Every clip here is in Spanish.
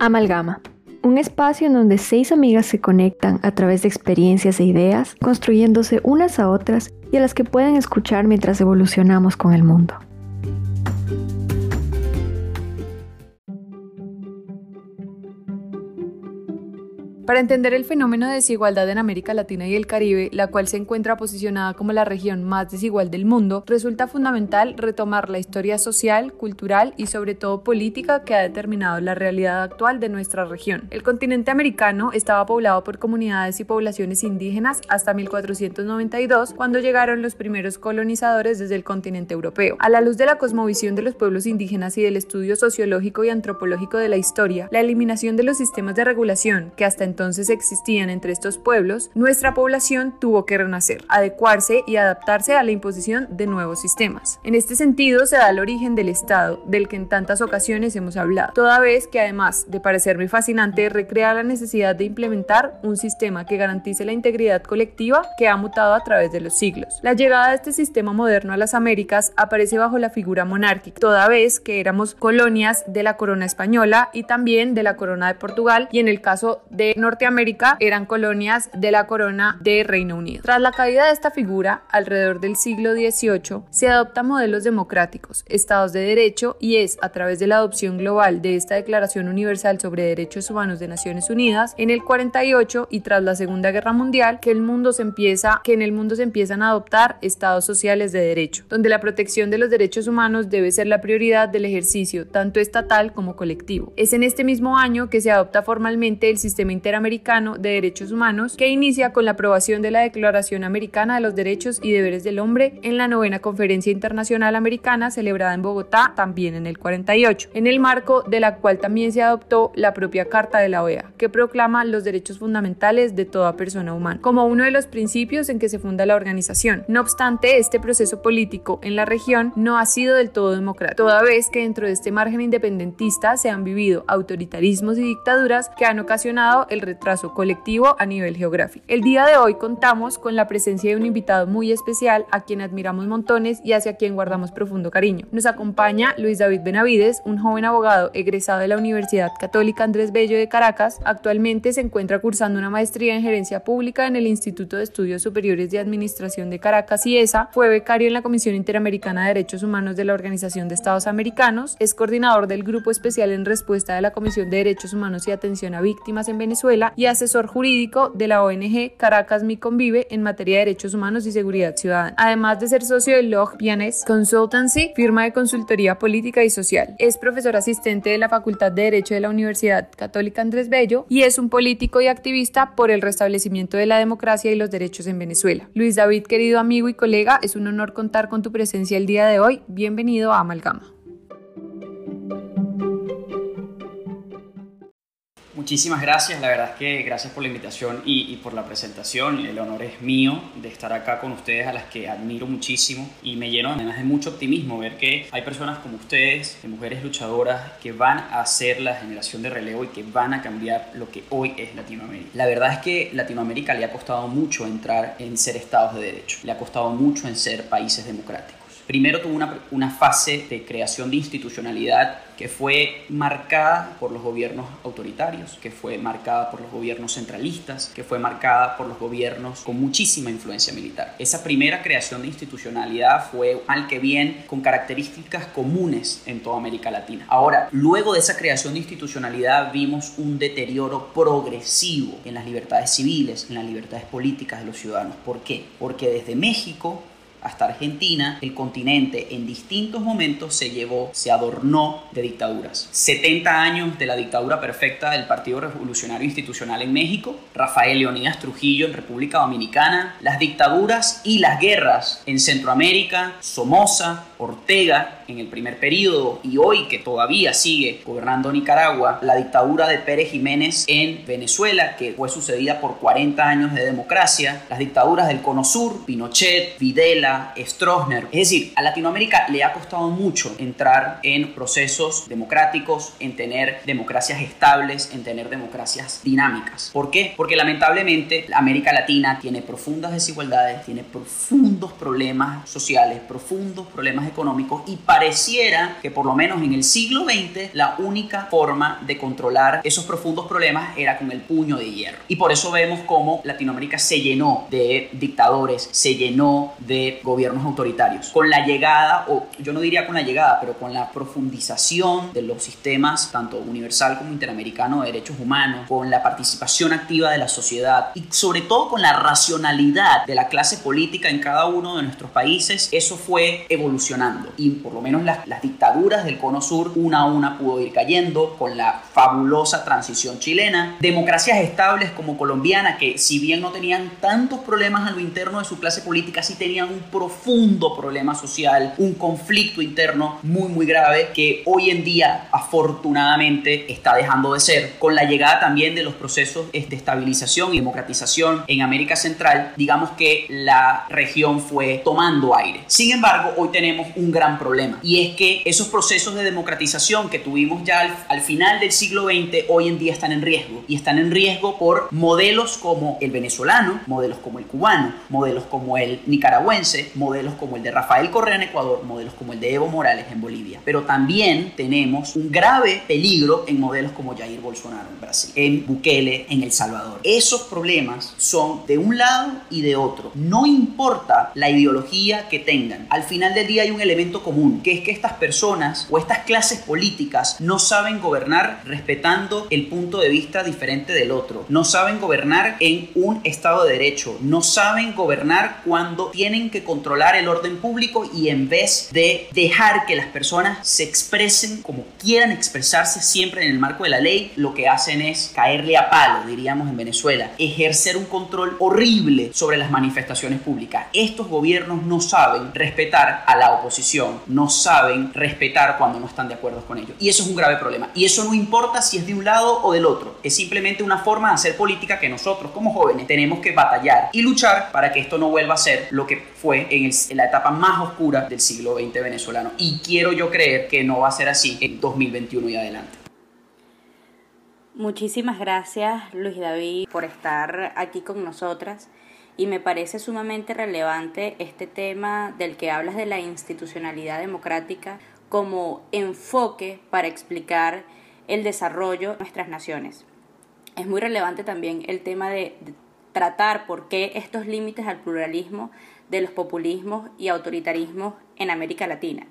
Amalgama. Un espacio en donde seis amigas se conectan a través de experiencias e ideas, construyéndose unas a otras y a las que pueden escuchar mientras evolucionamos con el mundo. Para entender el fenómeno de desigualdad en América Latina y el Caribe, la cual se encuentra posicionada como la región más desigual del mundo, resulta fundamental retomar la historia social, cultural y sobre todo política que ha determinado la realidad actual de nuestra región. El continente americano estaba poblado por comunidades y poblaciones indígenas hasta 1492, cuando llegaron los primeros colonizadores desde el continente europeo. A la luz de la cosmovisión de los pueblos indígenas y del estudio sociológico y antropológico de la historia, la eliminación de los sistemas de regulación que hasta entonces entonces existían entre estos pueblos, nuestra población tuvo que renacer, adecuarse y adaptarse a la imposición de nuevos sistemas. En este sentido se da el origen del Estado, del que en tantas ocasiones hemos hablado, toda vez que además de parecerme fascinante, recrea la necesidad de implementar un sistema que garantice la integridad colectiva que ha mutado a través de los siglos. La llegada de este sistema moderno a las Américas aparece bajo la figura monárquica, toda vez que éramos colonias de la corona española y también de la corona de Portugal y en el caso de Norteamérica eran colonias de la corona de Reino Unido. Tras la caída de esta figura, alrededor del siglo XVIII, se adoptan modelos democráticos, estados de derecho y es a través de la adopción global de esta Declaración Universal sobre Derechos Humanos de Naciones Unidas en el 48 y tras la Segunda Guerra Mundial que el mundo se empieza que en el mundo se empiezan a adoptar estados sociales de derecho, donde la protección de los derechos humanos debe ser la prioridad del ejercicio tanto estatal como colectivo. Es en este mismo año que se adopta formalmente el sistema interamericano Americano de Derechos Humanos, que inicia con la aprobación de la Declaración Americana de los Derechos y Deberes del Hombre en la novena Conferencia Internacional Americana celebrada en Bogotá también en el 48, en el marco de la cual también se adoptó la propia Carta de la OEA, que proclama los derechos fundamentales de toda persona humana, como uno de los principios en que se funda la organización. No obstante, este proceso político en la región no ha sido del todo democrático, toda vez que dentro de este margen independentista se han vivido autoritarismos y dictaduras que han ocasionado el retraso colectivo a nivel geográfico. El día de hoy contamos con la presencia de un invitado muy especial a quien admiramos montones y hacia quien guardamos profundo cariño. Nos acompaña Luis David Benavides, un joven abogado egresado de la Universidad Católica Andrés Bello de Caracas. Actualmente se encuentra cursando una maestría en gerencia pública en el Instituto de Estudios Superiores de Administración de Caracas y ESA. Fue becario en la Comisión Interamericana de Derechos Humanos de la Organización de Estados Americanos. Es coordinador del Grupo Especial en Respuesta de la Comisión de Derechos Humanos y Atención a Víctimas en Venezuela y asesor jurídico de la ONG Caracas Mi Convive en materia de derechos humanos y seguridad ciudadana. Además de ser socio de Log Pianes Consultancy, firma de consultoría política y social. Es profesor asistente de la Facultad de Derecho de la Universidad Católica Andrés Bello y es un político y activista por el restablecimiento de la democracia y los derechos en Venezuela. Luis David, querido amigo y colega, es un honor contar con tu presencia el día de hoy. Bienvenido a Amalgama. Muchísimas gracias, la verdad es que gracias por la invitación y, por la presentación. El honor es mío de estar acá con ustedes, a las que admiro muchísimo y me lleno además de mucho optimismo ver que hay personas como ustedes, de mujeres luchadoras, que van a ser la generación de relevo y que van a cambiar lo que hoy es Latinoamérica. La verdad es que Latinoamérica le ha costado mucho entrar en ser estados de derecho, le ha costado mucho en ser países democráticos. Primero tuvo una, una fase de creación de institucionalidad que fue marcada por los gobiernos autoritarios, que fue marcada por los gobiernos centralistas, que fue marcada por los gobiernos con muchísima influencia militar. Esa primera creación de institucionalidad fue, al que bien, con características comunes en toda América Latina. Ahora, luego de esa creación de institucionalidad vimos un deterioro progresivo en las libertades civiles, en las libertades políticas de los ciudadanos. ¿Por qué? Porque desde México hasta Argentina, el continente en distintos momentos se llevó, se adornó de dictaduras. 70 años de la dictadura perfecta del Partido Revolucionario Institucional en México, Rafael Leonidas Trujillo en República Dominicana, las dictaduras y las guerras en Centroamérica, Somoza, Ortega en el primer periodo y hoy que todavía sigue gobernando Nicaragua, la dictadura de Pérez Jiménez en Venezuela, que fue sucedida por 40 años de democracia, las dictaduras del Cono Sur, Pinochet, Videla, Stroessner. Es decir, a Latinoamérica le ha costado mucho entrar en procesos democráticos, en tener democracias estables, en tener democracias dinámicas. ¿Por qué? Porque lamentablemente América Latina tiene profundas desigualdades, tiene profundos problemas sociales, profundos problemas económicos y pareciera que por lo menos en el siglo XX la única forma de controlar esos profundos problemas era con el puño de hierro. Y por eso vemos cómo Latinoamérica se llenó de dictadores, se llenó de gobiernos autoritarios. Con la llegada, o yo no diría con la llegada, pero con la profundización de los sistemas, tanto universal como interamericano de derechos humanos, con la participación activa de la sociedad y sobre todo con la racionalidad de la clase política en cada uno de nuestros países, eso fue evolucionando. Y por lo menos las, las dictaduras del Cono Sur, una a una pudo ir cayendo con la fabulosa transición chilena. Democracias estables como colombiana, que si bien no tenían tantos problemas a lo interno de su clase política, sí tenían un profundo problema social, un conflicto interno muy, muy grave que hoy en día afortunadamente está dejando de ser. Con la llegada también de los procesos de estabilización y democratización en América Central, digamos que la región fue tomando aire. Sin embargo, hoy tenemos un gran problema y es que esos procesos de democratización que tuvimos ya al, al final del siglo XX hoy en día están en riesgo y están en riesgo por modelos como el venezolano, modelos como el cubano, modelos como el nicaragüense, modelos como el de Rafael Correa en Ecuador, modelos como el de Evo Morales en Bolivia. Pero también tenemos un grave peligro en modelos como Jair Bolsonaro en Brasil, en Bukele en El Salvador. Esos problemas son de un lado y de otro. No importa la ideología que tengan. Al final del día hay un elemento común, que es que estas personas o estas clases políticas no saben gobernar respetando el punto de vista diferente del otro. No saben gobernar en un Estado de Derecho. No saben gobernar cuando tienen que controlar el orden público y en vez de dejar que las personas se expresen como quieran expresarse siempre en el marco de la ley, lo que hacen es caerle a palo, diríamos en Venezuela, ejercer un control horrible sobre las manifestaciones públicas. Estos gobiernos no saben respetar a la oposición, no saben respetar cuando no están de acuerdo con ellos. Y eso es un grave problema. Y eso no importa si es de un lado o del otro. Es simplemente una forma de hacer política que nosotros como jóvenes tenemos que batallar y luchar para que esto no vuelva a ser lo que fue en, en la etapa más oscura del siglo XX venezolano. Y quiero yo creer que no va a ser así en 2021 y adelante. Muchísimas gracias Luis David por estar aquí con nosotras y me parece sumamente relevante este tema del que hablas de la institucionalidad democrática como enfoque para explicar el desarrollo de nuestras naciones. Es muy relevante también el tema de, tratar por qué estos límites al pluralismo de los populismos y autoritarismos en América Latina.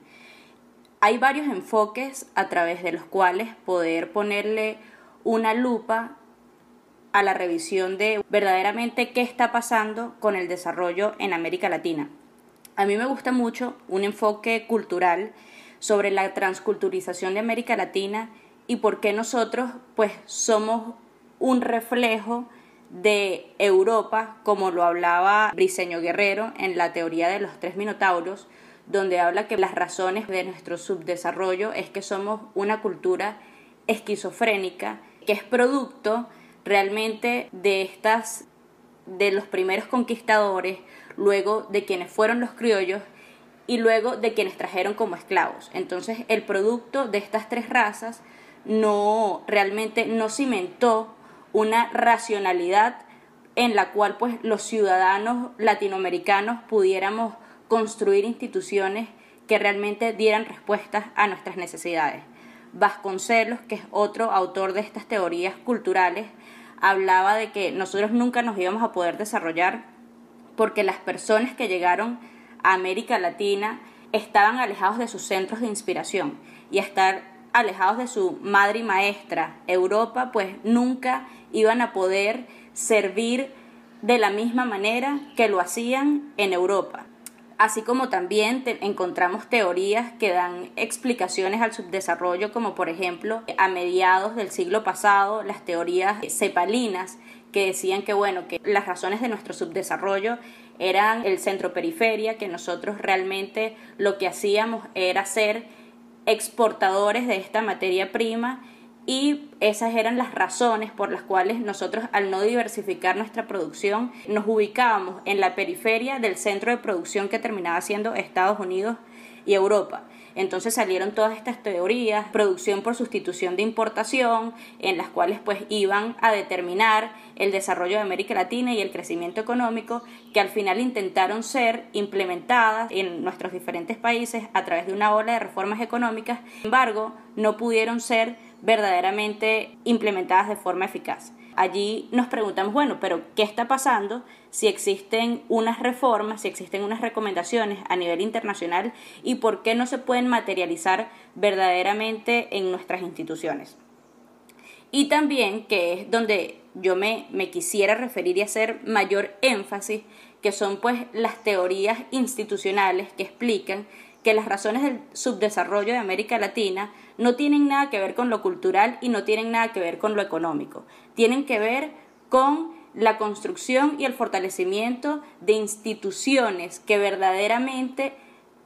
Hay varios enfoques a través de los cuales poder ponerle una lupa a la revisión de verdaderamente qué está pasando con el desarrollo en América Latina. A mí me gusta mucho un enfoque cultural sobre la transculturización de América Latina y por qué nosotros pues somos un reflejo de Europa, como lo hablaba Briceño Guerrero en la teoría de los tres minotauros, donde habla que las razones de nuestro subdesarrollo es que somos una cultura esquizofrénica que es producto realmente de estas de los primeros conquistadores, luego de quienes fueron los criollos y luego de quienes trajeron como esclavos. Entonces, el producto de estas tres razas no realmente no cimentó una racionalidad en la cual pues los ciudadanos latinoamericanos pudiéramos construir instituciones que realmente dieran respuestas a nuestras necesidades. Vasconcelos, que es otro autor de estas teorías culturales, hablaba de que nosotros nunca nos íbamos a poder desarrollar porque las personas que llegaron a América Latina estaban alejados de sus centros de inspiración. Y estar alejados de su madre y maestra, Europa, pues nunca iban a poder servir de la misma manera que lo hacían en Europa así como también encontramos teorías que dan explicaciones al subdesarrollo, como por ejemplo a mediados del siglo pasado las teorías cepalinas que decían que bueno, que las razones de nuestro subdesarrollo eran el centro periferia, que nosotros realmente lo que hacíamos era ser exportadores de esta materia prima y esas eran las razones por las cuales nosotros al no diversificar nuestra producción nos ubicábamos en la periferia del centro de producción que terminaba siendo Estados Unidos y Europa. Entonces salieron todas estas teorías, producción por sustitución de importación, en las cuales pues iban a determinar el desarrollo de América Latina y el crecimiento económico, que al final intentaron ser implementadas en nuestros diferentes países a través de una ola de reformas económicas, sin embargo, no pudieron ser verdaderamente implementadas de forma eficaz allí nos preguntamos, bueno, pero ¿qué está pasando si existen unas reformas, si existen unas recomendaciones a nivel internacional y por qué no se pueden materializar verdaderamente en nuestras instituciones? Y también, que es donde yo me, me quisiera referir y hacer mayor énfasis, que son pues las teorías institucionales que explican que las razones del subdesarrollo de América Latina no tienen nada que ver con lo cultural y no tienen nada que ver con lo económico. Tienen que ver con la construcción y el fortalecimiento de instituciones que verdaderamente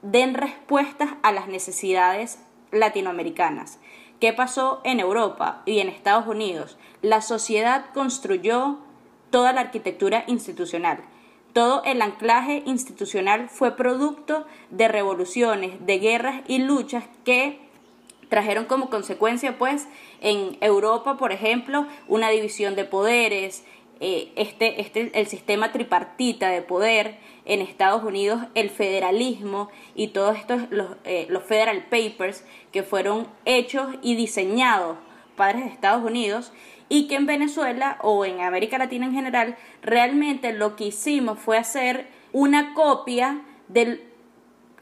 den respuestas a las necesidades latinoamericanas. ¿Qué pasó en Europa y en Estados Unidos? La sociedad construyó toda la arquitectura institucional. Todo el anclaje institucional fue producto de revoluciones, de guerras y luchas que trajeron como consecuencia, pues, en Europa, por ejemplo, una división de poderes, eh, este, este, el sistema tripartita de poder, en Estados Unidos el federalismo y todos estos, los, eh, los federal papers que fueron hechos y diseñados padres de Estados Unidos y que en Venezuela o en América Latina en general realmente lo que hicimos fue hacer una copia del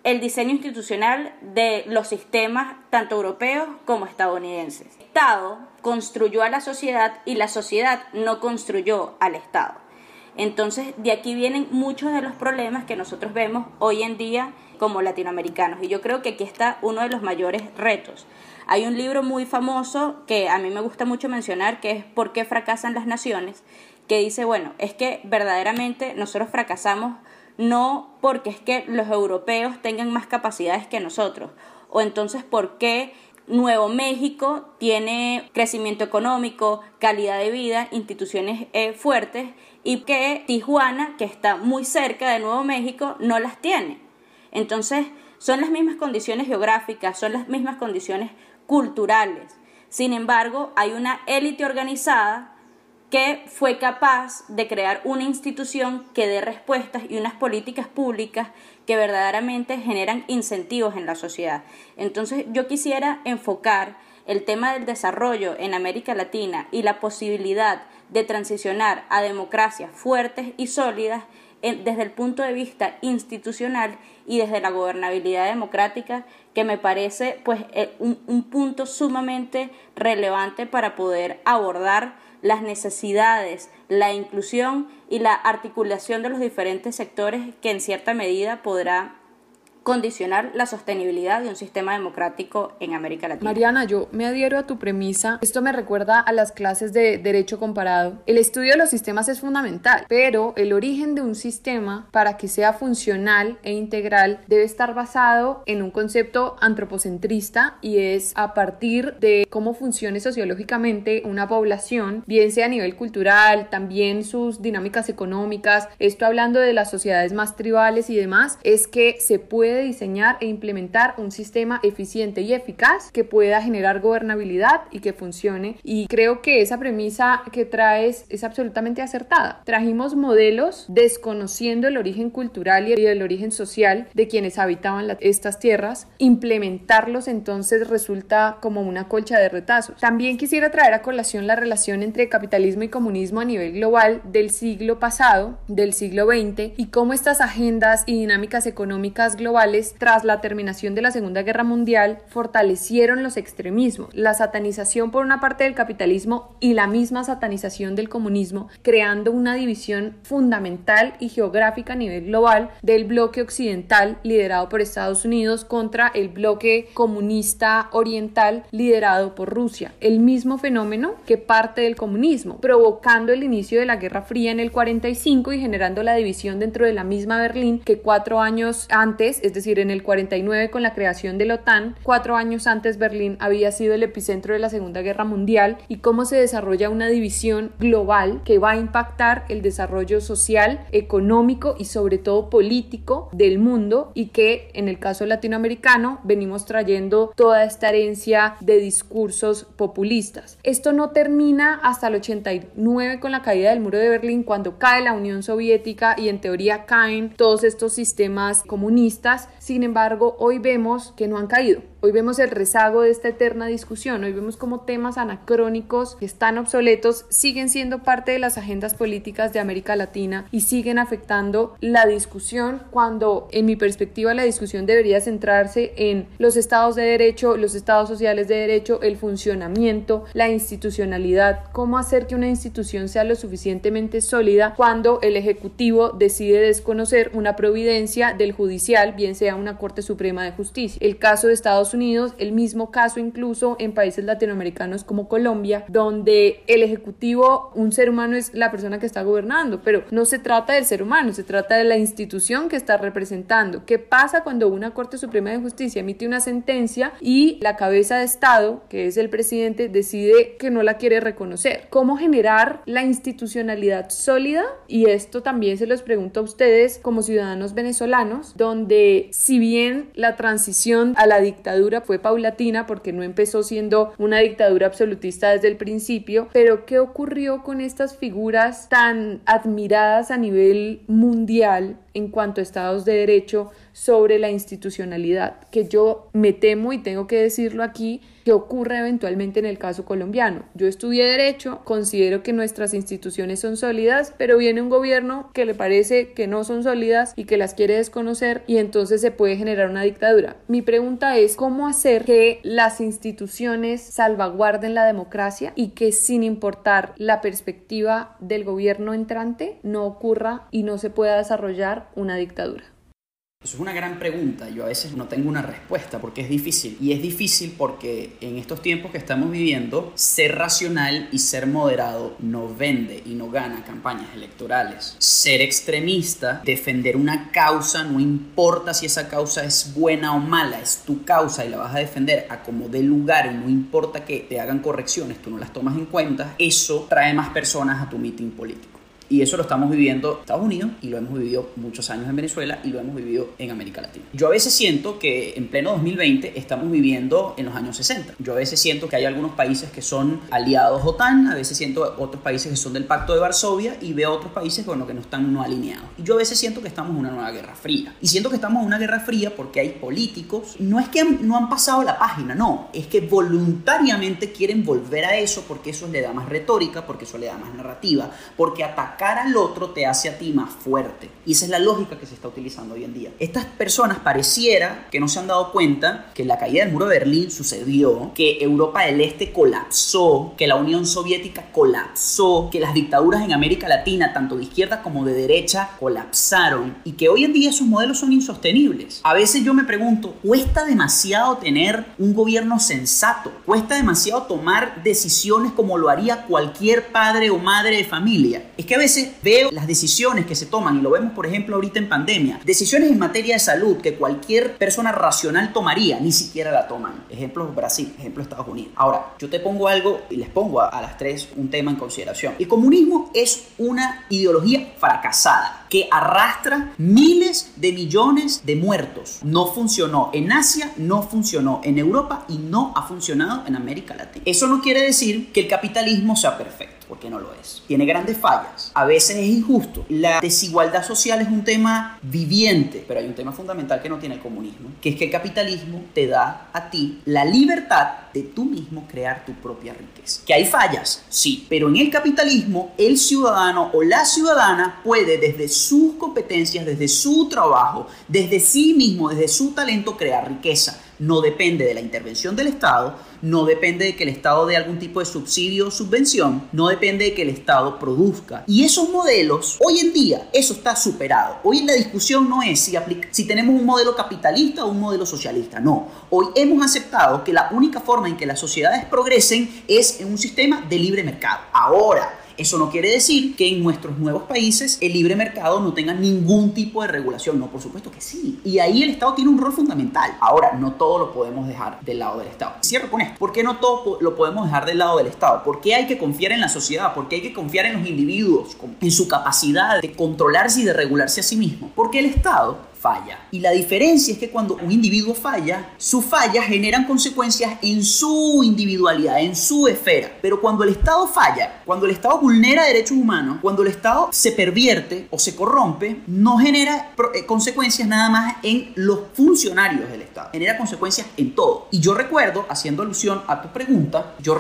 el diseño institucional de los sistemas tanto europeos como estadounidenses. El Estado construyó a la sociedad y la sociedad no construyó al Estado. Entonces, de aquí vienen muchos de los problemas que nosotros vemos hoy en día como latinoamericanos. Y yo creo que aquí está uno de los mayores retos. Hay un libro muy famoso que a mí me gusta mucho mencionar, que es ¿Por qué fracasan las naciones? que dice, bueno, es que verdaderamente nosotros fracasamos no porque es que los europeos tengan más capacidades que nosotros, o entonces por qué Nuevo México tiene crecimiento económico, calidad de vida, instituciones eh, fuertes y que Tijuana, que está muy cerca de Nuevo México, no las tiene. Entonces, son las mismas condiciones geográficas, son las mismas condiciones culturales. Sin embargo, hay una élite organizada que fue capaz de crear una institución que dé respuestas y unas políticas públicas que verdaderamente generan incentivos en la sociedad. Entonces yo quisiera enfocar el tema del desarrollo en América Latina y la posibilidad de transicionar a democracias fuertes y sólidas desde el punto de vista institucional y desde la gobernabilidad democrática, que me parece pues eh, un punto sumamente relevante para poder abordar las necesidades, la inclusión y la articulación de los diferentes sectores que en cierta medida podrá condicionar la sostenibilidad de un sistema democrático en América Latina. Mariana, yo me adhiero a tu premisa. Esto me recuerda a las clases de derecho comparado. El estudio de los sistemas es fundamental, pero el origen de un sistema para que sea funcional e integral debe estar basado en un concepto antropocentrista y es a partir de cómo funcione sociológicamente una población, bien sea a nivel cultural, también sus dinámicas económicas, esto hablando de las sociedades más tribales y demás, es que se puede diseñar e implementar un sistema eficiente y eficaz que pueda generar gobernabilidad y que funcione. Y creo que esa premisa que traes es absolutamente acertada. Trajimos modelos desconociendo el origen cultural y el origen social de quienes habitaban estas tierras. Implementarlos entonces resulta como una colcha de retazos. También quisiera traer a colación la relación entre capitalismo y comunismo a nivel global del siglo pasado, del siglo XX, y cómo estas agendas y dinámicas económicas globales tras la terminación de la Segunda Guerra Mundial, fortalecieron los extremismos, la satanización por una parte del capitalismo y la misma satanización del comunismo, creando una división fundamental y geográfica a nivel global del bloque occidental liderado por Estados Unidos contra el bloque comunista oriental liderado por Rusia. El mismo fenómeno que parte del comunismo, provocando el inicio de la Guerra Fría en el 45 y generando la división dentro de la misma Berlín que cuatro años antes, es decir, en el 49 con la creación de la OTAN, cuatro años antes Berlín había sido el epicentro de la Segunda Guerra Mundial y cómo se desarrolla una división global que va a impactar el desarrollo social, económico y sobre todo político del mundo y que en el caso latinoamericano venimos trayendo toda esta herencia de discursos populistas. Esto no termina hasta el 89 con la caída del muro de Berlín cuando cae la Unión Soviética y en teoría caen todos estos sistemas comunistas. Sin embargo, hoy vemos que no han caído. Hoy vemos el rezago de esta eterna discusión, hoy vemos como temas anacrónicos que están obsoletos siguen siendo parte de las agendas políticas de América Latina y siguen afectando la discusión cuando en mi perspectiva la discusión debería centrarse en los estados de derecho, los estados sociales de derecho, el funcionamiento, la institucionalidad, cómo hacer que una institución sea lo suficientemente sólida cuando el Ejecutivo decide desconocer una providencia del judicial, bien sea una Corte Suprema de Justicia. El caso de Estados Unidos, el mismo caso incluso en países latinoamericanos como Colombia, donde el ejecutivo, un ser humano es la persona que está gobernando, pero no se trata del ser humano, se trata de la institución que está representando. ¿Qué pasa cuando una Corte Suprema de Justicia emite una sentencia y la cabeza de Estado, que es el presidente, decide que no la quiere reconocer? ¿Cómo generar la institucionalidad sólida? Y esto también se los pregunto a ustedes como ciudadanos venezolanos, donde si bien la transición a la dictadura fue paulatina porque no empezó siendo una dictadura absolutista desde el principio, pero ¿qué ocurrió con estas figuras tan admiradas a nivel mundial en cuanto a estados de derecho sobre la institucionalidad, que yo me temo y tengo que decirlo aquí, que ocurre eventualmente en el caso colombiano. Yo estudié derecho, considero que nuestras instituciones son sólidas, pero viene un gobierno que le parece que no son sólidas y que las quiere desconocer y entonces se puede generar una dictadura. Mi pregunta es, ¿cómo hacer que las instituciones salvaguarden la democracia y que sin importar la perspectiva del gobierno entrante no ocurra y no se pueda desarrollar una dictadura? Es una gran pregunta. Yo a veces no tengo una respuesta porque es difícil. Y es difícil porque en estos tiempos que estamos viviendo, ser racional y ser moderado no vende y no gana campañas electorales. Ser extremista, defender una causa, no importa si esa causa es buena o mala, es tu causa y la vas a defender a como dé lugar y no importa que te hagan correcciones, tú no las tomas en cuenta, eso trae más personas a tu meeting político. Y eso lo estamos viviendo en Estados Unidos y lo hemos vivido muchos años en Venezuela y lo hemos vivido en América Latina. Yo a veces siento que en pleno 2020 estamos viviendo en los años 60. Yo a veces siento que hay algunos países que son aliados OTAN, a veces siento otros países que son del Pacto de Varsovia y veo otros países con los que no están no alineados. Y yo a veces siento que estamos en una nueva guerra fría. Y siento que estamos en una guerra fría porque hay políticos, no es que no han pasado la página, no, es que voluntariamente quieren volver a eso porque eso le da más retórica, porque eso le da más narrativa, porque atacan cara al otro te hace a ti más fuerte. Y esa es la lógica que se está utilizando hoy en día. Estas personas pareciera que no se han dado cuenta que la caída del muro de Berlín sucedió, que Europa del Este colapsó, que la Unión Soviética colapsó, que las dictaduras en América Latina, tanto de izquierda como de derecha, colapsaron y que hoy en día esos modelos son insostenibles. A veces yo me pregunto, ¿cuesta demasiado tener un gobierno sensato? ¿Cuesta demasiado tomar decisiones como lo haría cualquier padre o madre de familia? Es que a veces veo las decisiones que se toman, y lo vemos por ejemplo ahorita en pandemia, decisiones en materia de salud que cualquier persona racional tomaría, ni siquiera la toman. Ejemplo Brasil, ejemplo Estados Unidos. Ahora, yo te pongo algo y les pongo a, a las tres un tema en consideración. El comunismo es una ideología fracasada que arrastra miles de millones de muertos. No funcionó en Asia, no funcionó en Europa y no ha funcionado en América Latina. Eso no quiere decir que el capitalismo sea perfecto porque no lo es. Tiene grandes fallas, a veces es injusto. La desigualdad social es un tema viviente, pero hay un tema fundamental que no tiene el comunismo, que es que el capitalismo te da a ti la libertad de tú mismo crear tu propia riqueza. ¿Que hay fallas? Sí, pero en el capitalismo el ciudadano o la ciudadana puede desde sus competencias, desde su trabajo, desde sí mismo, desde su talento crear riqueza. No depende de la intervención del Estado, no depende de que el Estado dé algún tipo de subsidio o subvención, no depende de que el Estado produzca. Y esos modelos, hoy en día, eso está superado. Hoy la discusión no es si, si tenemos un modelo capitalista o un modelo socialista, no. Hoy hemos aceptado que la única forma en que las sociedades progresen es en un sistema de libre mercado. Ahora, Eso no quiere decir que en nuestros nuevos países el libre mercado no tenga ningún tipo de regulación. No, por supuesto que sí. Y ahí el Estado tiene un rol fundamental. Ahora, no todo lo podemos dejar del lado del Estado. Cierro con esto. ¿Por qué no todo lo podemos dejar del lado del Estado? ¿Por qué hay que confiar en la sociedad? ¿Por qué hay que confiar en los individuos? En su capacidad de controlarse y de regularse a sí mismo. Porque el Estado falla. Y la diferencia es que cuando un individuo falla, sus fallas generan consecuencias en su individualidad, en su esfera. Pero cuando el Estado falla, cuando el Estado vulnera derechos humanos, cuando el Estado se pervierte o se corrompe, no genera eh, consecuencias nada más en los funcionarios del Estado, genera consecuencias en todo. Y yo recuerdo, haciendo alusión a tu pregunta, yo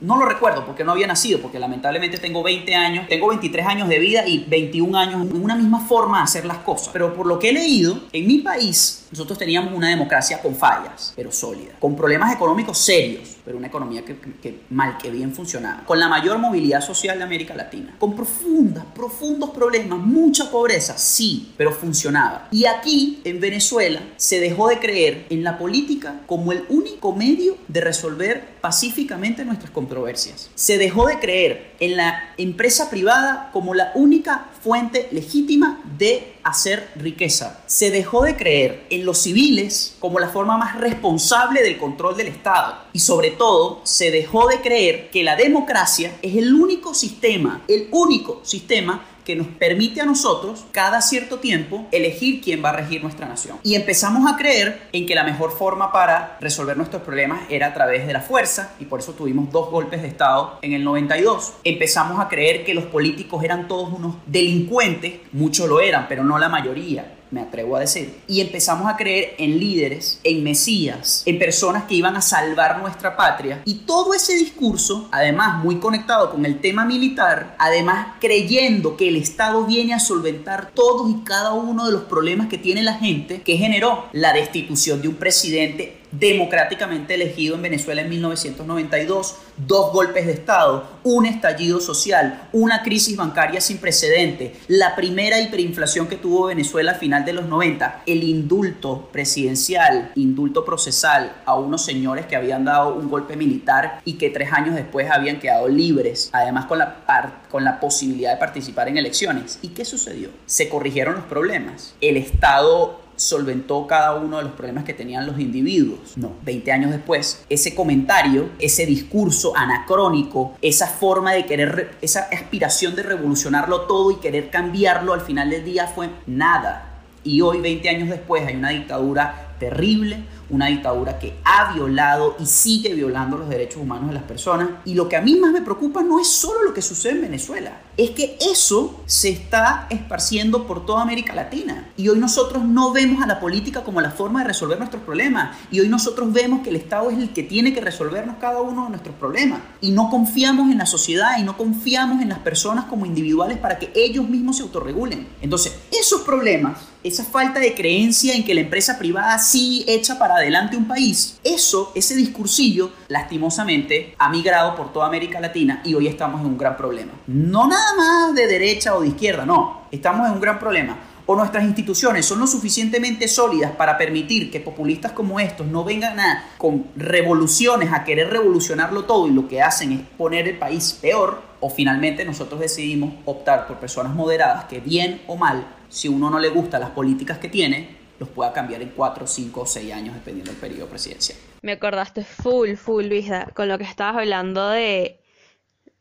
no lo recuerdo porque no había nacido, porque lamentablemente tengo 20 años, tengo 23 años de vida y 21 años en una misma forma de hacer las cosas. Pero por lo que he leído, en mi país nosotros teníamos una democracia con fallas, pero sólida, con problemas económicos serios, pero una economía que, mal que bien funcionaba, con la mayor movilidad social de América Latina, con profundas, profundos problemas, mucha pobreza, sí, pero funcionaba. Y aquí, en Venezuela, se dejó de creer en la política como el único medio de resolver pacíficamente nuestras controversias. Se dejó de creer en la empresa privada como la única fuente legítima de hacer riqueza. Se dejó de creer en los civiles como la forma más responsable del control del Estado. Y sobre todo, se dejó de creer que la democracia es el único sistema, el único sistema que nos permite a nosotros cada cierto tiempo elegir quién va a regir nuestra nación. Y empezamos a creer en que la mejor forma para resolver nuestros problemas era a través de la fuerza y por eso tuvimos dos golpes de Estado en el 92. Empezamos a creer que los políticos eran todos unos delincuentes, muchos lo eran, pero no la mayoría me atrevo a decir. Y empezamos a creer en líderes, en mesías, en personas que iban a salvar nuestra patria. Y todo ese discurso, además muy conectado con el tema militar, además creyendo que el Estado viene a solventar todos y cada uno de los problemas que tiene la gente, que generó la destitución de un presidente democráticamente elegido en Venezuela en 1992, dos golpes de Estado, un estallido social, una crisis bancaria sin precedente, la primera hiperinflación que tuvo Venezuela a final de los 90, el indulto presidencial, indulto procesal a unos señores que habían dado un golpe militar y que tres años después habían quedado libres, además con la, con la posibilidad de participar en elecciones. ¿Y qué sucedió? Se corrigieron los problemas. El Estado solventó cada uno de los problemas que tenían los individuos. No, 20 años después, ese comentario, ese discurso anacrónico, esa forma de querer, esa aspiración de revolucionarlo todo y querer cambiarlo al final del día fue nada. Y hoy, 20 años después, hay una dictadura terrible, una dictadura que ha violado y sigue violando los derechos humanos de las personas. Y lo que a mí más me preocupa no es solo lo que sucede en Venezuela, es que eso se está esparciendo por toda América Latina. Y hoy nosotros no vemos a la política como la forma de resolver nuestros problemas. Y hoy nosotros vemos que el Estado es el que tiene que resolvernos cada uno de nuestros problemas. Y no confiamos en la sociedad y no confiamos en las personas como individuales para que ellos mismos se autorregulen. Entonces, esos problemas, esa falta de creencia en que la empresa privada sí echa para adelante un país, eso, ese discursillo, lastimosamente, ha migrado por toda América Latina y hoy estamos en un gran problema. No nada más de derecha o de izquierda, no, estamos en un gran problema. O nuestras instituciones son lo suficientemente sólidas para permitir que populistas como estos no vengan a, con revoluciones a querer revolucionarlo todo y lo que hacen es poner el país peor, o finalmente nosotros decidimos optar por personas moderadas que bien o mal, si uno no le gusta las políticas que tiene, los pueda cambiar en 4, 5 o 6 años dependiendo del periodo presidencial. Me acordaste full, full, Luisa, con lo que estabas hablando de,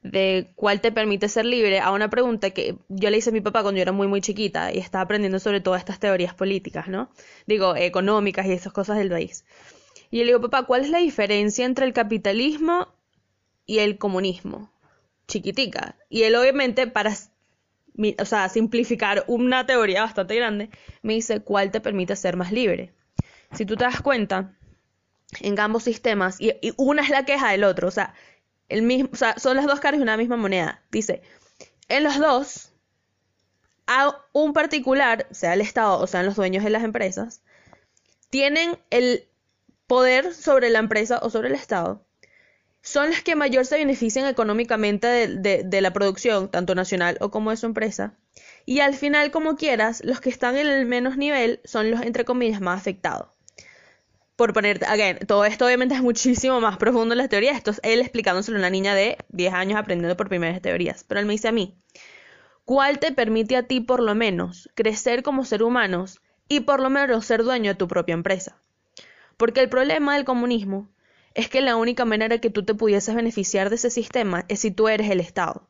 de cuál te permite ser libre a una pregunta que yo le hice a mi papá cuando yo era muy, muy chiquita y estaba aprendiendo sobre todas estas teorías políticas, ¿no? Digo, económicas y esas cosas del país. Y le digo, papá, ¿cuál es la diferencia entre el capitalismo y el comunismo? Chiquitica. Y él obviamente, para o sea, simplificar una teoría bastante grande, me dice cuál te permite ser más libre. Si tú te das cuenta, en ambos sistemas, y, una es la queja del otro, o sea, son las dos caras de una misma moneda. Dice, en los dos, a un particular, sea el Estado o sean los dueños de las empresas, tienen el poder sobre la empresa o sobre el Estado son las que mayor se benefician económicamente de, la producción, tanto nacional o como de su empresa. Y al final, como quieras, los que están en el menos nivel son los, entre comillas, más afectados. Por poner, again, todo esto obviamente es muchísimo más profundo en las teorías, esto es él explicándoselo a una niña de 10 años aprendiendo por primeras teorías, pero él me dice a mí, ¿cuál te permite a ti por lo menos crecer como ser humanos y por lo menos ser dueño de tu propia empresa? Porque el problema del comunismo es que la única manera que tú te pudieses beneficiar de ese sistema es si tú eres el Estado.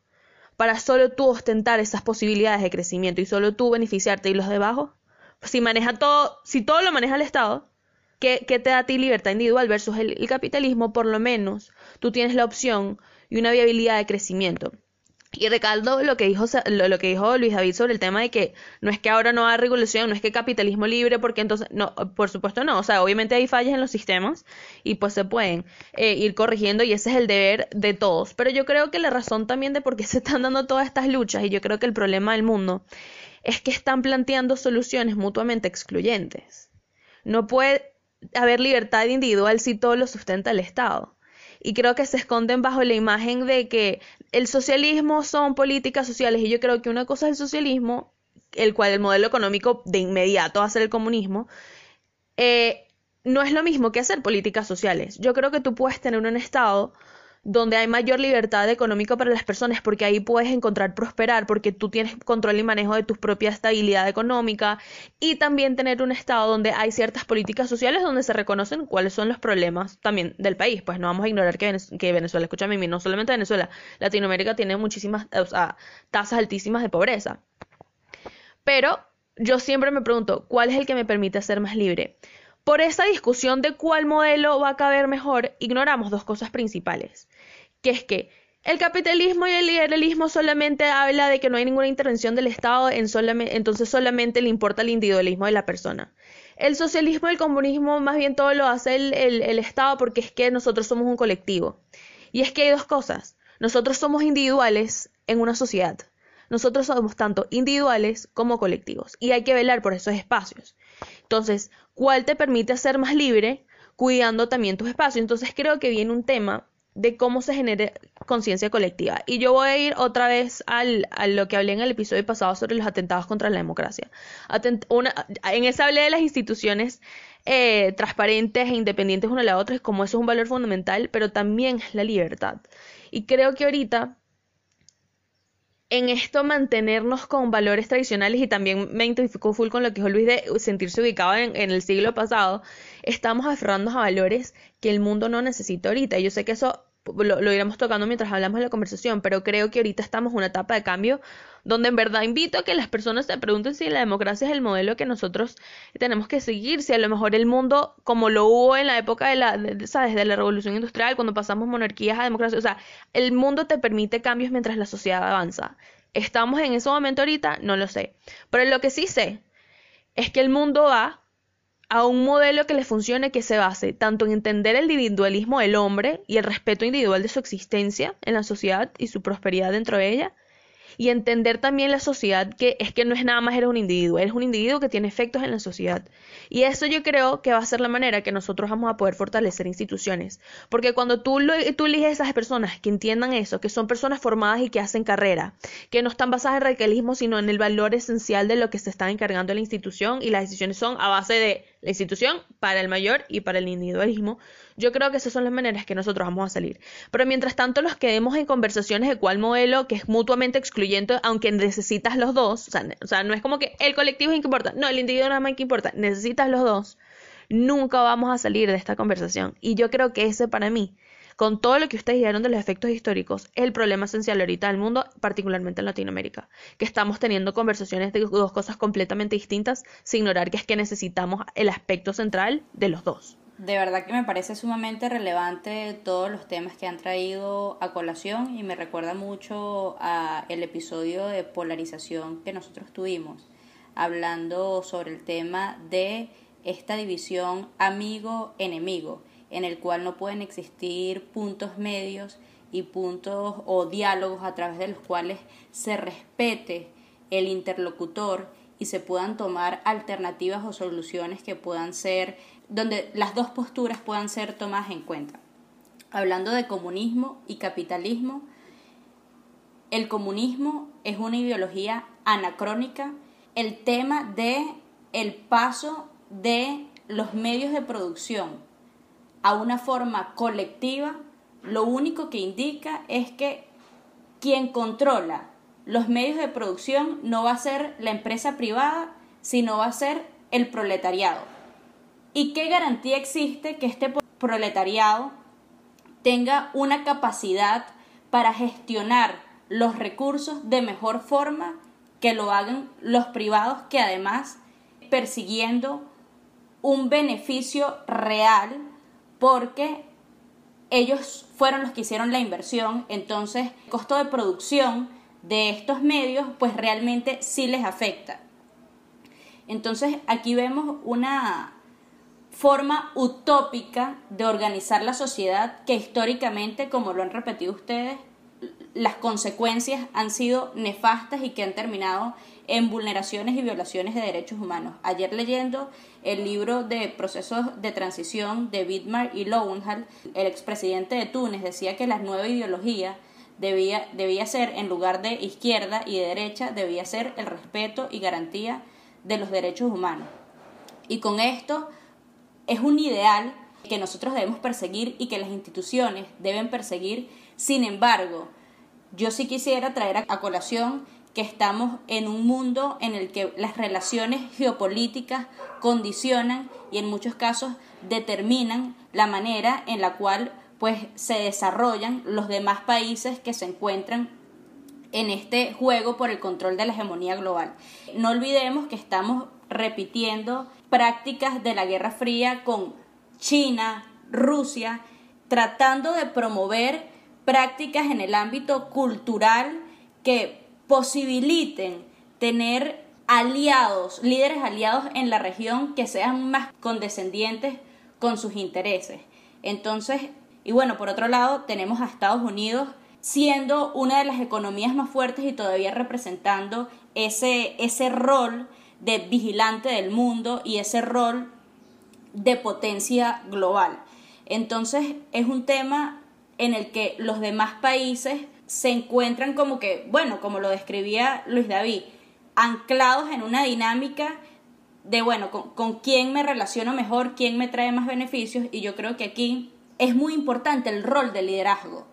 Para solo tú ostentar esas posibilidades de crecimiento y solo tú beneficiarte y los de abajo, si maneja todo, si todo lo maneja el Estado, ¿Qué, te da a ti libertad individual versus el, capitalismo? Por lo menos tú tienes la opción y una viabilidad de crecimiento. Y recaldo lo que dijo lo, que dijo Luis David sobre el tema de que no es que ahora no hay regulación, no es que capitalismo libre, porque entonces, no, por supuesto no, o sea, obviamente hay fallas en los sistemas y pues se pueden eh, ir corrigiendo y ese es el deber de todos. Pero yo creo que la razón también de por qué se están dando todas estas luchas y yo creo que el problema del mundo es que están planteando soluciones mutuamente excluyentes. No puede, haber libertad individual si todo lo sustenta el Estado. Y creo que se esconden bajo la imagen de que el socialismo son políticas sociales. Y yo creo que una cosa es el socialismo, el cual el modelo económico de inmediato va a ser el comunismo, eh, no es lo mismo que hacer políticas sociales. Yo creo que tú puedes tener un Estado donde hay mayor libertad económica para las personas, porque ahí puedes encontrar prosperar, porque tú tienes control y manejo de tu propia estabilidad económica, y también tener un Estado donde hay ciertas políticas sociales donde se reconocen cuáles son los problemas también del país. Pues no vamos a ignorar que, Venezuela, escúchame, no solamente Venezuela, Latinoamérica tiene muchísimas, tasas altísimas de pobreza. Pero yo siempre me pregunto, ¿cuál es el que me permite ser más libre? Por esa discusión de cuál modelo va a caber mejor, ignoramos dos cosas principales, que es que el capitalismo y el liberalismo solamente habla de que no hay ninguna intervención del Estado, en entonces solamente le importa el individualismo de la persona. El socialismo y el comunismo más bien todo lo hace el, el Estado porque es que nosotros somos un colectivo. Y es que hay dos cosas. Nosotros somos individuales en una sociedad. Nosotros somos tanto individuales como colectivos y hay que velar por esos espacios. Entonces, ¿cuál te permite ser más libre cuidando también tus espacios? Entonces, creo que viene un tema de cómo se genere conciencia colectiva. Y yo voy a ir otra vez al, a lo que hablé en el episodio pasado sobre los atentados contra la democracia. en esa hablé de las instituciones eh, transparentes e independientes una de la otra, es como eso es un valor fundamental, pero también la libertad. Y creo que ahorita en esto mantenernos con valores tradicionales y también me identifico full con lo que dijo Luis de sentirse ubicado en, el siglo pasado, estamos aferrándonos a valores que el mundo no necesita ahorita. Yo sé que eso lo, lo, iremos tocando mientras hablamos de la conversación, pero creo que ahorita estamos en una etapa de cambio donde en verdad invito a que las personas se pregunten si la democracia es el modelo que nosotros tenemos que seguir, si a lo mejor el mundo, como lo hubo en la época de la, ¿sabes? de la revolución industrial, cuando pasamos monarquías a democracia, o sea, el mundo te permite cambios mientras la sociedad avanza. ¿Estamos en ese momento ahorita? No lo sé. Pero lo que sí sé es que el mundo va a un modelo que le funcione que se base tanto en entender el individualismo del hombre y el respeto individual de su existencia en la sociedad y su prosperidad dentro de ella, y entender también la sociedad que es que no es nada más eres un individuo, eres un individuo que tiene efectos en la sociedad. Y eso yo creo que va a ser la manera que nosotros vamos a poder fortalecer instituciones, porque cuando tú, tú eliges a esas personas que entiendan eso, que son personas formadas y que hacen carrera, que no están basadas en radicalismo, sino en el valor esencial de lo que se está encargando la institución y las decisiones son a base de la institución para el mayor y para el individualismo, yo creo que esas son las maneras que nosotros vamos a salir. Pero mientras tanto los quedemos en conversaciones de cuál modelo que es mutuamente excluyente, aunque necesitas los dos, o sea, no es como que el colectivo es que importa, no, el individuo nada más que importa, necesitas los dos, nunca vamos a salir de esta conversación. Y yo creo que ese para mí, con todo lo que ustedes dijeron de los efectos históricos, es el problema esencial ahorita del mundo, particularmente en Latinoamérica, que estamos teniendo conversaciones de dos cosas completamente distintas, sin ignorar que es que necesitamos el aspecto central de los dos. De verdad que me parece sumamente relevante todos los temas que han traído a colación y me recuerda mucho a el episodio de polarización que nosotros tuvimos, hablando sobre el tema de esta división amigo-enemigo, en el cual no pueden existir puntos medios y puntos o diálogos a través de los cuales se respete el interlocutor y se puedan tomar alternativas o soluciones que puedan ser donde las dos posturas puedan ser tomadas en cuenta. Hablando de comunismo y capitalismo, el comunismo es una ideología anacrónica. El tema de el paso de los medios de producción a una forma colectiva, lo único que indica es que quien controla los medios de producción no va a ser la empresa privada, sino va a ser el proletariado. ¿Y qué garantía existe que este proletariado tenga una capacidad para gestionar los recursos de mejor forma que lo hagan los privados que además persiguiendo un beneficio real porque ellos fueron los que hicieron la inversión, entonces el costo de producción de estos medios pues realmente sí les afecta. Entonces aquí vemos una forma utópica de organizar la sociedad que históricamente, como lo han repetido ustedes, las consecuencias han sido nefastas y que han terminado en vulneraciones y violaciones de derechos humanos. Ayer leyendo el libro de procesos de transición de Widmar y Lowenhall, el expresidente de Túnez decía que la nueva ideología debía, debía ser, en lugar de izquierda y de derecha, debía ser el respeto y garantía de los derechos humanos. Y con esto es un ideal que nosotros debemos perseguir y que las instituciones deben perseguir. Sin embargo, yo sí quisiera traer a colación que estamos en un mundo en el que las relaciones geopolíticas condicionan y en muchos casos determinan la manera en la cual pues se desarrollan los demás países que se encuentran en este juego por el control de la hegemonía global. No olvidemos que estamos repitiendo prácticas de la Guerra Fría con China, Rusia, tratando de promover prácticas en el ámbito cultural que posibiliten tener aliados, líderes aliados en la región que sean más condescendientes con sus intereses. Entonces, y bueno, por otro lado, tenemos a Estados Unidos siendo una de las economías más fuertes y todavía representando ese, ese rol de vigilante del mundo y ese rol de potencia global. Entonces es un tema en el que los demás países se encuentran como que, bueno, como lo describía Luis David, anclados en una dinámica de, bueno, con, quién me relaciono mejor, quién me trae más beneficios, y yo creo que aquí es muy importante el rol de liderazgo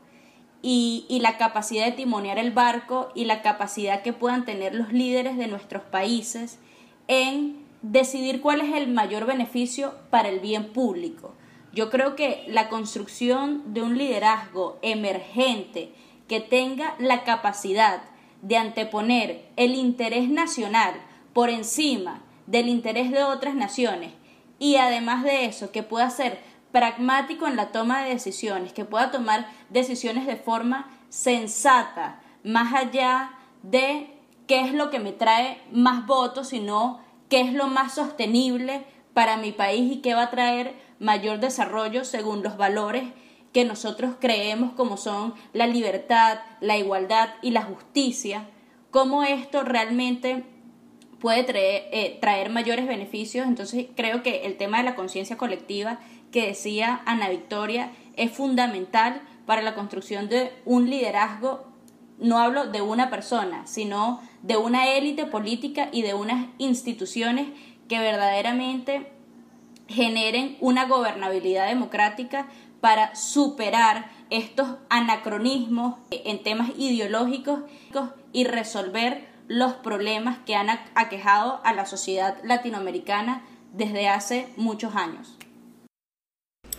y, y la capacidad de timonear el barco y la capacidad que puedan tener los líderes de nuestros países en decidir cuál es el mayor beneficio para el bien público. Yo creo que la construcción de un liderazgo emergente que tenga la capacidad de anteponer el interés nacional por encima del interés de otras naciones y además de eso que pueda ser pragmático en la toma de decisiones, que pueda tomar decisiones de forma sensata, más allá de qué es lo que me trae más votos, sino qué es lo más sostenible para mi país y qué va a traer mayor desarrollo según los valores que nosotros creemos como son la libertad, la igualdad y la justicia, cómo esto realmente puede traer, eh, traer mayores beneficios. Entonces creo que el tema de la conciencia colectiva que decía Ana Victoria es fundamental para la construcción de un liderazgo, no hablo de una persona, sino de una élite política y de unas instituciones que verdaderamente generen una gobernabilidad democrática para superar estos anacronismos en temas ideológicos y resolver los problemas que han aquejado a la sociedad latinoamericana desde hace muchos años.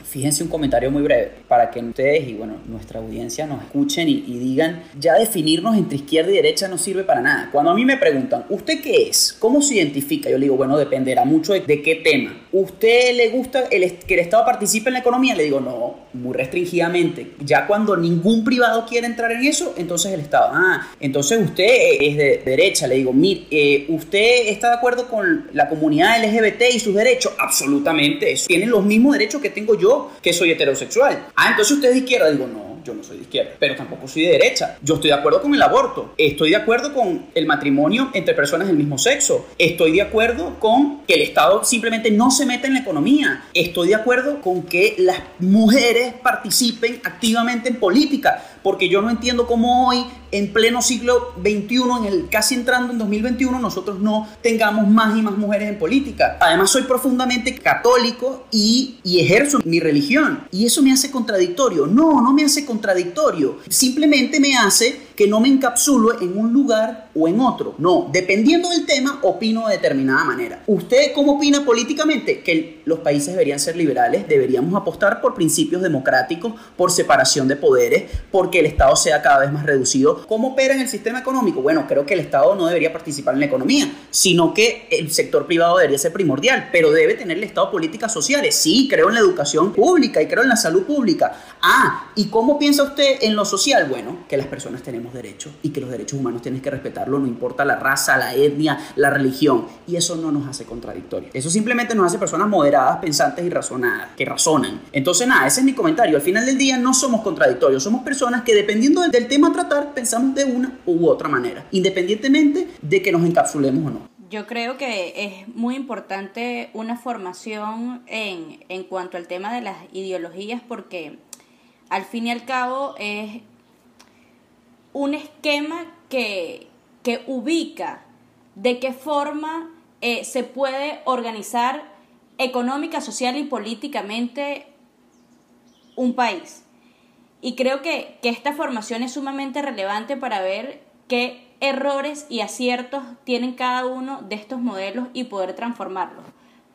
Fíjense un comentario muy breve para que ustedes y bueno, nuestra audiencia nos escuchen y, digan, ya definirnos entre izquierda y derecha no sirve para nada. Cuando a mí me preguntan, ¿usted qué es? ¿Cómo se identifica? Yo le digo, bueno, dependerá mucho de, qué tema. ¿Usted le gusta el, que el Estado participe en la economía? Le digo, no, muy restringidamente. Ya cuando ningún privado quiere entrar en eso, entonces el Estado, ah, entonces usted es de derecha. Le digo, eh, ¿usted está de acuerdo con la comunidad LGBT y sus derechos? Absolutamente, eso. Tienen los mismos derechos que tengo yo que soy heterosexual. Ah, entonces usted es de izquierda. Digo, no, yo no soy de izquierda, pero tampoco soy de derecha. Yo estoy de acuerdo con el aborto, estoy de acuerdo con el matrimonio entre personas del mismo sexo, estoy de acuerdo con que el Estado simplemente no se meta en la economía, estoy de acuerdo con que las mujeres participen activamente en política, porque yo no entiendo cómo hoy en pleno siglo XXI, en el casi entrando en 2021, nosotros no tengamos más y más mujeres en política. Además, soy profundamente católico y, y ejerzo mi religión. Y eso me hace contradictorio. No, no me hace contradictorio. Simplemente me hace que no me encapsulo en un lugar o en otro. No, dependiendo del tema, opino de determinada manera. ¿Usted cómo opina políticamente? Que los países deberían ser liberales, deberíamos apostar por principios democráticos, por separación de poderes, porque el Estado sea cada vez más reducido. ¿Cómo opera en el sistema económico? Bueno, creo que el Estado no debería participar en la economía, sino que el sector privado debería ser primordial, pero debe tener el Estado políticas sociales. Sí, creo en la educación pública y creo en la salud pública. Ah, ¿y cómo piensa usted en lo social? Bueno, que las personas tenemos derechos y que los derechos humanos tienes que respetarlo, no importa la raza, la etnia, la religión. Y eso no nos hace contradictorios. Eso simplemente nos hace personas moderadas, pensantes y razonadas, que razonan. Entonces, nada, ese es mi comentario. Al final del día no somos contradictorios, somos personas que dependiendo del tema a tratar, pensamos de una u otra manera, independientemente de que nos encapsulemos o no. Yo creo que es muy importante una formación en, en cuanto al tema de las ideologías porque al fin y al cabo es un esquema que, que ubica de qué forma eh, se puede organizar económica, social y políticamente un país. Y creo que, que esta formación es sumamente relevante para ver qué errores y aciertos tienen cada uno de estos modelos y poder transformarlos.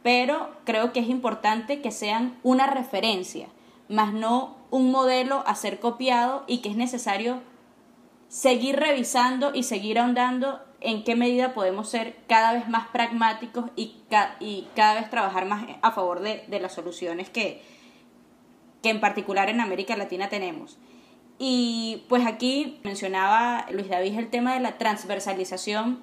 Pero creo que es importante que sean una referencia, más no un modelo a ser copiado y que es necesario seguir revisando y seguir ahondando en qué medida podemos ser cada vez más pragmáticos y, y cada vez trabajar más a favor de, de las soluciones que, que en particular en América Latina tenemos. Y pues aquí mencionaba Luis David el tema de la transversalización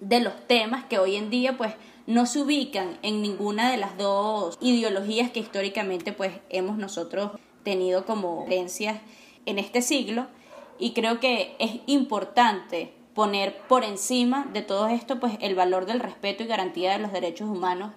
de los temas que hoy en día pues no se ubican en ninguna de las dos ideologías que históricamente pues hemos nosotros tenido como creencias en este siglo y creo que es importante poner por encima de todo esto pues el valor del respeto y garantía de los derechos humanos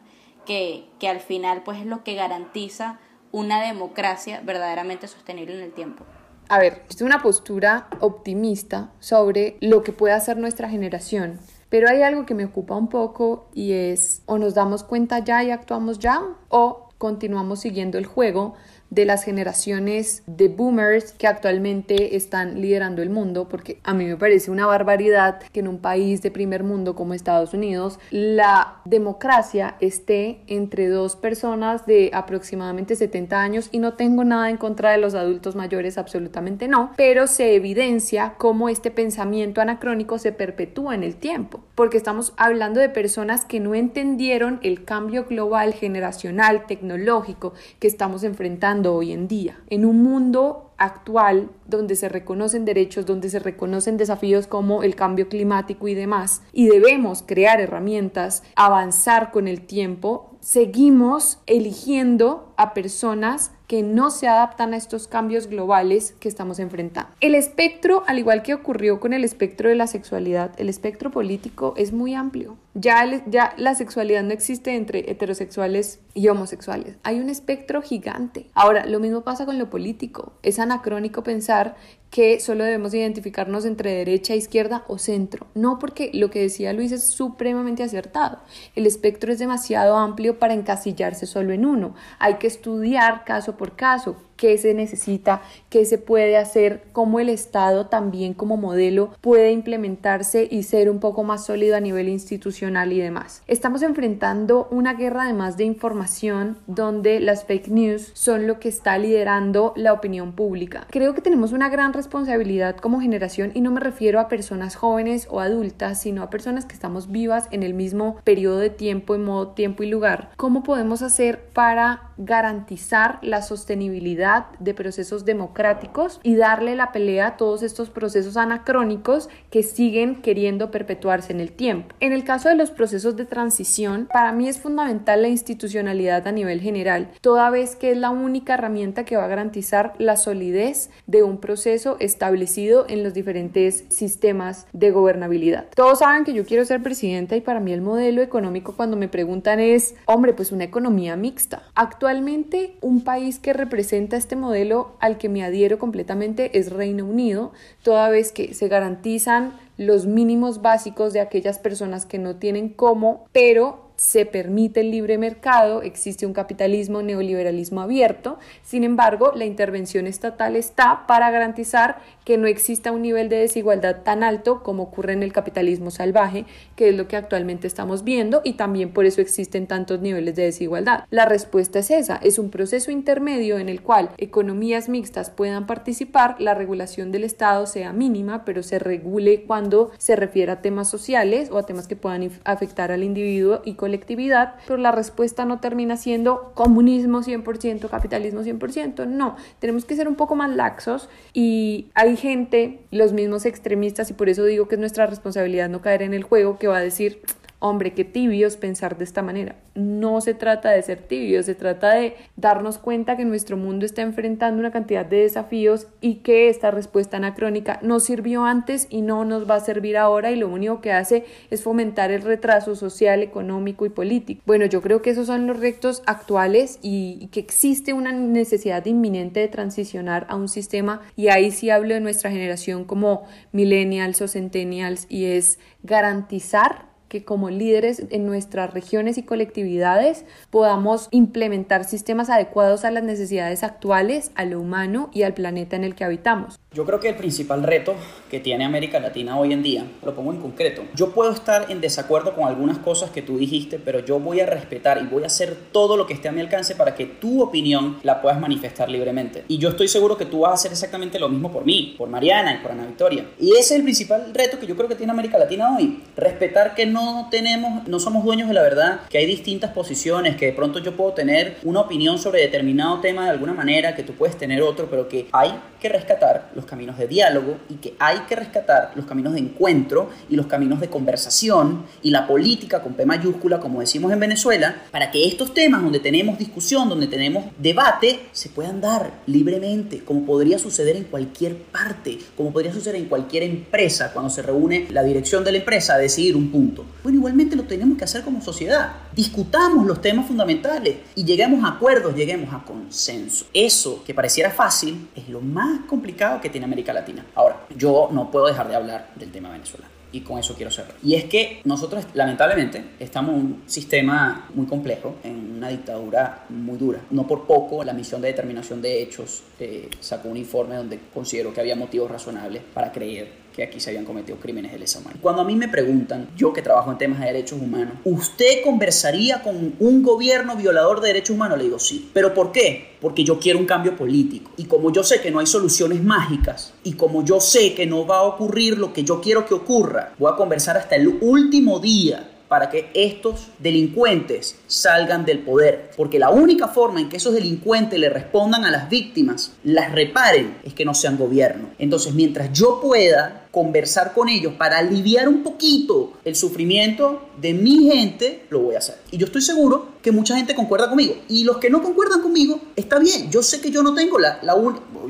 que, que al final pues es lo que garantiza una democracia verdaderamente sostenible en el tiempo. A ver, es una postura optimista sobre lo que puede hacer nuestra generación, pero hay algo que me ocupa un poco y es o nos damos cuenta ya y actuamos ya o continuamos siguiendo el juego de las generaciones de boomers que actualmente están liderando el mundo, porque a mí me parece una barbaridad que en un país de primer mundo como Estados Unidos la democracia esté entre dos personas de aproximadamente 70 años y no tengo nada en contra de los adultos mayores, absolutamente no, pero se evidencia cómo este pensamiento anacrónico se perpetúa en el tiempo, porque estamos hablando de personas que no entendieron el cambio global, generacional, tecnológico que estamos enfrentando hoy en día. En un mundo actual donde se reconocen derechos, donde se reconocen desafíos como el cambio climático y demás, y debemos crear herramientas, avanzar con el tiempo, seguimos eligiendo a personas que no se adaptan a estos cambios globales que estamos enfrentando. El espectro, al igual que ocurrió con el espectro de la sexualidad, el espectro político es muy amplio. Ya, ya la sexualidad no existe entre heterosexuales y homosexuales. Hay un espectro gigante. Ahora, lo mismo pasa con lo político. Es anacrónico pensar que solo debemos identificarnos entre derecha, izquierda o centro. No porque lo que decía Luis es supremamente acertado. El espectro es demasiado amplio para encasillarse solo en uno. Hay que estudiar caso por caso qué se necesita, qué se puede hacer, cómo el Estado también como modelo puede implementarse y ser un poco más sólido a nivel institucional y demás. Estamos enfrentando una guerra además de información donde las fake news son lo que está liderando la opinión pública. Creo que tenemos una gran responsabilidad como generación y no me refiero a personas jóvenes o adultas, sino a personas que estamos vivas en el mismo periodo de tiempo, en modo tiempo y lugar. ¿Cómo podemos hacer para garantizar la sostenibilidad de procesos democráticos y darle la pelea a todos estos procesos anacrónicos que siguen queriendo perpetuarse en el tiempo. En el caso de los procesos de transición, para mí es fundamental la institucionalidad a nivel general, toda vez que es la única herramienta que va a garantizar la solidez de un proceso establecido en los diferentes sistemas de gobernabilidad. Todos saben que yo quiero ser presidenta y para mí el modelo económico cuando me preguntan es, hombre, pues una economía mixta. Actualmente un país que representa este modelo al que me adhiero completamente es Reino Unido, toda vez que se garantizan los mínimos básicos de aquellas personas que no tienen cómo, pero se permite el libre mercado, existe un capitalismo, neoliberalismo abierto, sin embargo, la intervención estatal está para garantizar que no exista un nivel de desigualdad tan alto como ocurre en el capitalismo salvaje, que es lo que actualmente estamos viendo y también por eso existen tantos niveles de desigualdad. La respuesta es esa, es un proceso intermedio en el cual economías mixtas puedan participar, la regulación del Estado sea mínima, pero se regule cuando se refiere a temas sociales o a temas que puedan afectar al individuo y con colectividad, pero la respuesta no termina siendo comunismo 100%, capitalismo 100%, no, tenemos que ser un poco más laxos y hay gente, los mismos extremistas, y por eso digo que es nuestra responsabilidad no caer en el juego, que va a decir, hombre, qué tibios pensar de esta manera. No se trata de ser tibios, se trata de darnos cuenta que nuestro mundo está enfrentando una cantidad de desafíos y que esta respuesta anacrónica no sirvió antes y no nos va a servir ahora y lo único que hace es fomentar el retraso social, económico y político. Bueno, yo creo que esos son los retos actuales y, que existe una necesidad inminente de transicionar a un sistema y ahí sí hablo de nuestra generación como millennials o centennials y es garantizar que como líderes en nuestras regiones y colectividades podamos implementar sistemas adecuados a las necesidades actuales, a lo humano y al planeta en el que habitamos. Yo creo que el principal reto que tiene América Latina hoy en día, lo pongo en concreto, yo puedo estar en desacuerdo con algunas cosas que tú dijiste, pero yo voy a respetar y voy a hacer todo lo que esté a mi alcance para que tu opinión la puedas manifestar libremente. Y yo estoy seguro que tú vas a hacer exactamente lo mismo por mí, por Mariana y por Ana Victoria. Y ese es el principal reto que yo creo que tiene América Latina hoy, respetar que no tenemos, no somos dueños de la verdad, que hay distintas posiciones, que de pronto yo puedo tener una opinión sobre determinado tema de alguna manera, que tú puedes tener otro, pero que hay que rescatar los caminos de diálogo y que hay que rescatar los caminos de encuentro y los caminos de conversación y la política con P mayúscula, como decimos en Venezuela, para que estos temas donde tenemos discusión, donde tenemos debate, se puedan dar libremente, como podría suceder en cualquier parte, como podría suceder en cualquier empresa cuando se reúne la dirección de la empresa a decidir un punto. Bueno, igualmente lo tenemos que hacer como sociedad. Discutamos los temas fundamentales y lleguemos a acuerdos, lleguemos a consenso. Eso que pareciera fácil es lo más complicado que tiene América Latina. Ahora, yo no puedo dejar de hablar del tema Venezuela y con eso quiero cerrar. Y es que nosotros, lamentablemente, estamos en un sistema muy complejo, en una dictadura muy dura. No por poco, la misión de determinación de hechos eh, sacó un informe donde considero que había motivos razonables para creer que aquí se habían cometido crímenes de lesa humanidad. Cuando a mí me preguntan, yo que trabajo en temas de derechos humanos, ¿usted conversaría con un gobierno violador de derechos humanos? Le digo sí. ¿Pero por qué? Porque yo quiero un cambio político. Y como yo sé que no hay soluciones mágicas, y como yo sé que no va a ocurrir lo que yo quiero que ocurra, voy a conversar hasta el último día para que estos delincuentes salgan del poder. Porque la única forma en que esos delincuentes le respondan a las víctimas, las reparen, es que no sean gobierno. Entonces, mientras yo pueda conversar con ellos para aliviar un poquito el sufrimiento de mi gente, lo voy a hacer. Y yo estoy seguro que mucha gente concuerda conmigo. Y los que no concuerdan conmigo, está bien. Yo sé que yo no tengo la, la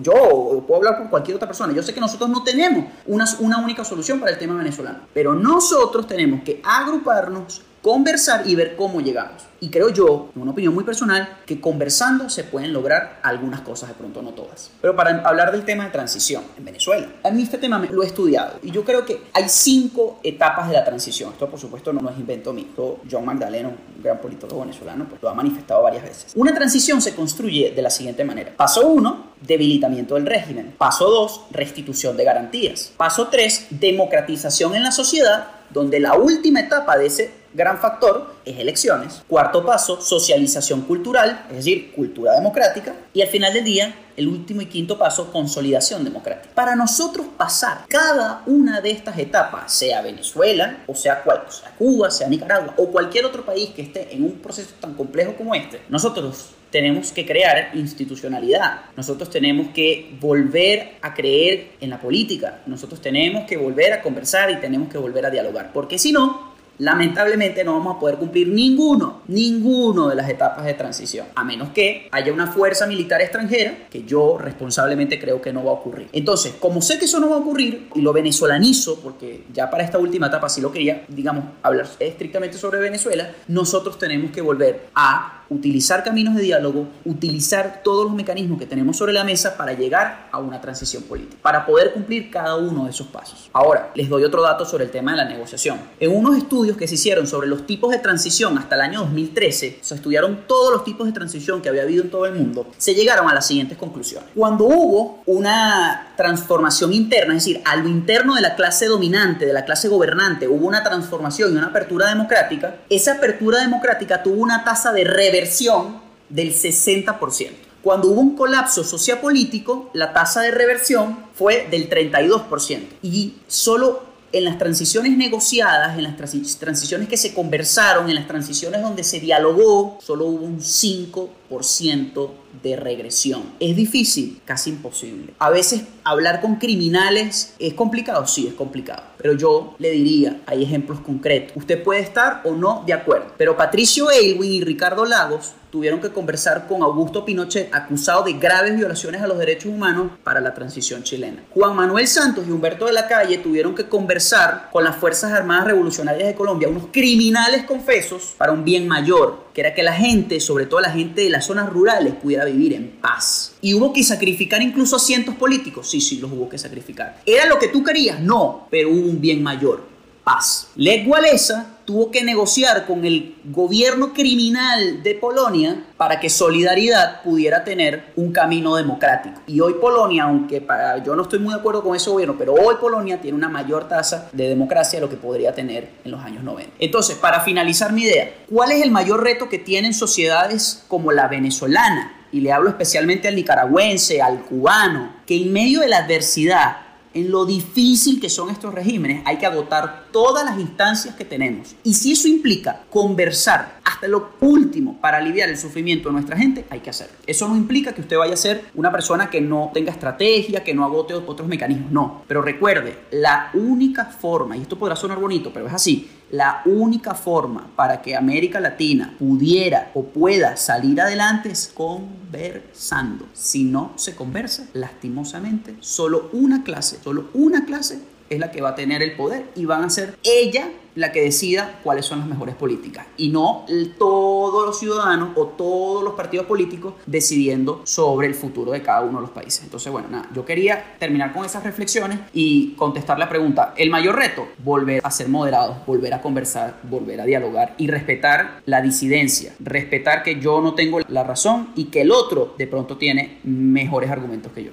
yo puedo hablar con cualquier otra persona. Yo sé que nosotros no tenemos una, una única solución para el tema venezolano. Pero nosotros tenemos que agruparnos conversar y ver cómo llegamos. Y creo yo, en una opinión muy personal, que conversando se pueden lograr algunas cosas, de pronto no todas. Pero para hablar del tema de transición en Venezuela, a mí este tema lo he estudiado y yo creo que hay cinco etapas de la transición. Esto por supuesto no, es invento mío. Esto John Magdaleno, un gran politólogo venezolano, pues, lo ha manifestado varias veces. Una transición se construye de la siguiente manera. Paso uno, debilitamiento del régimen. Paso dos, restitución de garantías. Paso tres, democratización en la sociedad, donde la última etapa de ese gran factor es elecciones. Cuarto paso, socialización cultural, es decir, cultura democrática. Y al final del día, el último y quinto paso, consolidación democrática. Para nosotros pasar cada una de estas etapas, sea Venezuela, o sea, cual, sea Cuba, sea Nicaragua, o cualquier otro país que esté en un proceso tan complejo como este, nosotros tenemos que crear institucionalidad. Nosotros tenemos que volver a creer en la política. Nosotros tenemos que volver a conversar y tenemos que volver a dialogar. Porque si no, lamentablemente no vamos a poder cumplir ninguno, ninguno de las etapas de transición, a menos que haya una fuerza militar extranjera, que yo responsablemente creo que no va a ocurrir. Entonces, como sé que eso no va a ocurrir, y lo venezolanizo, porque ya para esta última etapa sí lo quería, digamos, hablar estrictamente sobre Venezuela, nosotros tenemos que volver a utilizar caminos de diálogo, utilizar todos los mecanismos que tenemos sobre la mesa para llegar a una transición política, para poder cumplir cada uno de esos pasos. Ahora, les doy otro dato sobre el tema de la negociación. En unos estudios que se hicieron sobre los tipos de transición hasta el año 2013, se estudiaron todos los tipos de transición que había habido en todo el mundo, se llegaron a las siguientes conclusiones. Cuando hubo una transformación interna, es decir, a lo interno de la clase dominante, de la clase gobernante, hubo una transformación y una apertura democrática, esa apertura democrática tuvo una tasa de reversión del 60%. Cuando hubo un colapso sociopolítico, la tasa de reversión fue del 32%. Y solo en las transiciones negociadas, en las transiciones que se conversaron, en las transiciones donde se dialogó, solo hubo un 5% de regresión. Es difícil, casi imposible. A veces hablar con criminales es complicado, sí, es complicado. Pero yo le diría, hay ejemplos concretos. Usted puede estar o no de acuerdo. Pero Patricio Aylwin y Ricardo Lagos tuvieron que conversar con Augusto Pinochet, acusado de graves violaciones a los derechos humanos para la transición chilena. Juan Manuel Santos y Humberto de la Calle tuvieron que conversar con las Fuerzas Armadas Revolucionarias de Colombia, unos criminales confesos, para un bien mayor, que era que la gente, sobre todo la gente de las zonas rurales, pudiera vivir en paz. Y hubo que sacrificar incluso asientos políticos. Sí, sí, los hubo que sacrificar. ¿Era lo que tú querías? No, pero hubo un bien mayor. Paz. Lech Walesa tuvo que negociar con el gobierno criminal de Polonia para que Solidaridad pudiera tener un camino democrático. Y hoy Polonia, aunque yo no estoy muy de acuerdo con ese gobierno, pero hoy Polonia tiene una mayor tasa de democracia de lo que podría tener en los años 90. Entonces, para finalizar mi idea, ¿cuál es el mayor reto que tienen sociedades como la venezolana? Y le hablo especialmente al nicaragüense, al cubano, que en medio de la adversidad en lo difícil que son estos regímenes, hay que agotar todas las instancias que tenemos. Y si eso implica conversar hasta lo último para aliviar el sufrimiento de nuestra gente, hay que hacerlo. Eso no implica que usted vaya a ser una persona que no tenga estrategia, que no agote otros mecanismos, no. Pero recuerde, la única forma, y esto podrá sonar bonito, pero es así, la única forma para que América Latina pudiera o pueda salir adelante es conversando. Si no se conversa, lastimosamente, solo una clase, solo una clase es la que va a tener el poder y van a ser ella la que decida cuáles son las mejores políticas y no todos los ciudadanos o todos los partidos políticos decidiendo sobre el futuro de cada uno de los países. Entonces, bueno, nada, yo quería terminar con esas reflexiones y contestar la pregunta. El mayor reto, volver a ser moderados, volver a conversar, volver a dialogar y respetar la disidencia, respetar que yo no tengo la razón y que el otro de pronto tiene mejores argumentos que yo.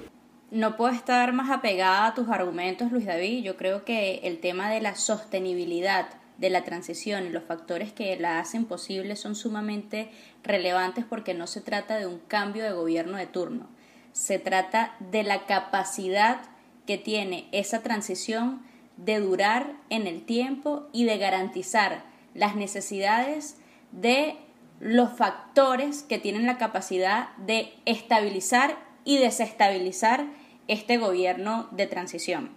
No puedo estar más apegada a tus argumentos, Luis David. Yo creo que el tema de la sostenibilidad de la transición y los factores que la hacen posible son sumamente relevantes porque no se trata de un cambio de gobierno de turno. Se trata de la capacidad que tiene esa transición de durar en el tiempo y de garantizar las necesidades de los factores que tienen la capacidad de estabilizar y desestabilizar este gobierno de transición.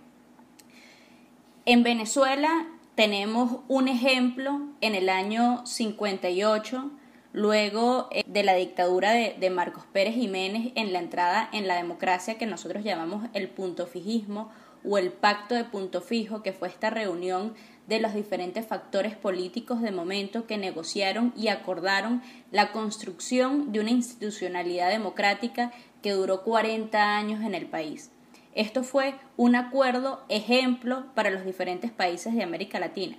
En Venezuela tenemos un ejemplo en el año 58, luego eh, de la dictadura de, Marcos Pérez Jiménez en la entrada en la democracia que nosotros llamamos el punto fijismo o el pacto de punto fijo, que fue esta reunión de los diferentes factores políticos de momento que negociaron y acordaron la construcción de una institucionalidad democrática que duró 40 años en el país. Esto fue un acuerdo ejemplo para los diferentes países de América Latina.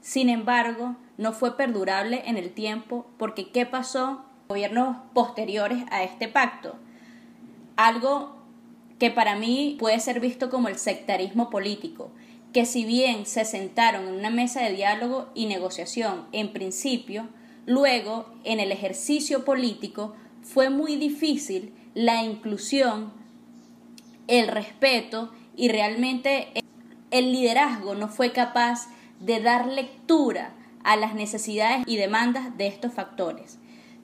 Sin embargo, no fue perdurable en el tiempo porque ¿qué pasó? Gobiernos posteriores a este pacto. Algo que para mí puede ser visto como el sectarismo político, que si bien se sentaron en una mesa de diálogo y negociación en principio, luego en el ejercicio político fue muy difícil la inclusión, el respeto y realmente el liderazgo no fue capaz de dar lectura a las necesidades y demandas de estos factores.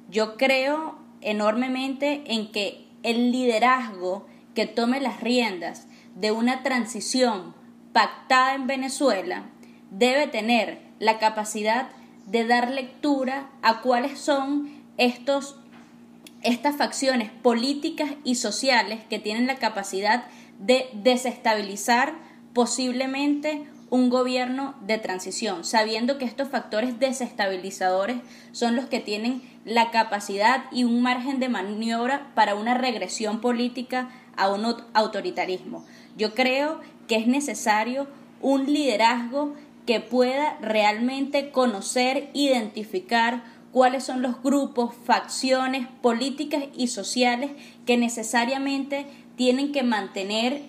Yo creo enormemente en que el liderazgo que tome las riendas de una transición pactada en Venezuela debe tener la capacidad de dar lectura a cuáles son estos estas facciones políticas y sociales que tienen la capacidad de desestabilizar posiblemente un gobierno de transición, sabiendo que estos factores desestabilizadores son los que tienen la capacidad y un margen de maniobra para una regresión política a un autoritarismo. Yo creo que es necesario un liderazgo que pueda realmente conocer, identificar cuáles son los grupos, facciones políticas y sociales que necesariamente tienen que mantener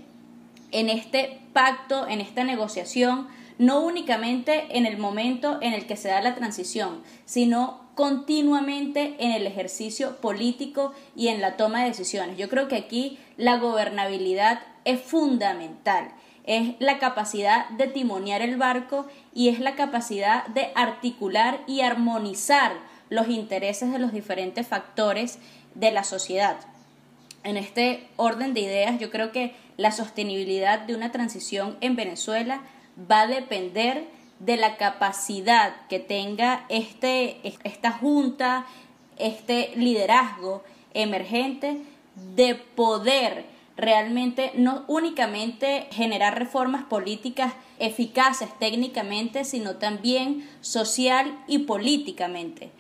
en este pacto, en esta negociación, no únicamente en el momento en el que se da la transición, sino continuamente en el ejercicio político y en la toma de decisiones. Yo creo que aquí la gobernabilidad es fundamental es la capacidad de timonear el barco y es la capacidad de articular y armonizar los intereses de los diferentes factores de la sociedad. En este orden de ideas, yo creo que la sostenibilidad de una transición en Venezuela va a depender de la capacidad que tenga este, esta junta, este liderazgo emergente de poder realmente no únicamente generar reformas políticas eficaces técnicamente, sino también social y políticamente.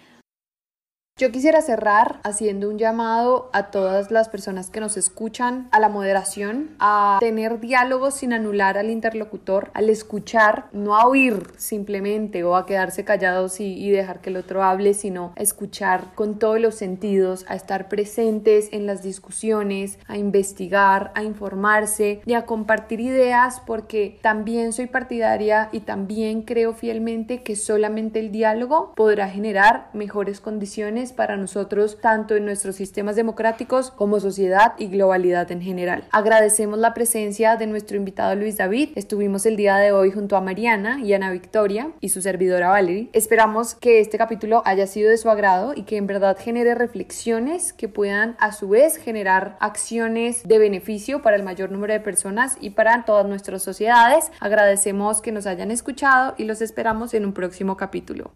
Yo quisiera cerrar haciendo un llamado a todas las personas que nos escuchan a la moderación, a tener diálogos sin anular al interlocutor, al escuchar, no a oír simplemente o a quedarse callados y, dejar que el otro hable, sino a escuchar con todos los sentidos, a estar presentes en las discusiones, a investigar, a informarse y a compartir ideas porque también soy partidaria y también creo fielmente que solamente el diálogo podrá generar mejores condiciones para nosotros tanto en nuestros sistemas democráticos como sociedad y globalidad en general. Agradecemos la presencia de nuestro invitado Luis David. Estuvimos el día de hoy junto a Mariana y Ana Victoria y su servidora Valerie. Esperamos que este capítulo haya sido de su agrado y que en verdad genere reflexiones que puedan a su vez generar acciones de beneficio para el mayor número de personas y para todas nuestras sociedades. Agradecemos que nos hayan escuchado y los esperamos en un próximo capítulo.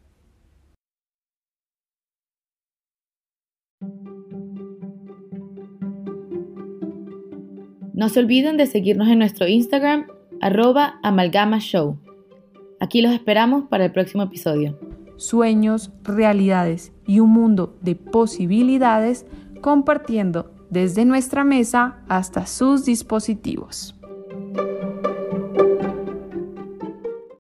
No se olviden de seguirnos en nuestro Instagram, arroba amalgamashow. Aquí los esperamos para el próximo episodio. Sueños, realidades y un mundo de posibilidades compartiendo desde nuestra mesa hasta sus dispositivos.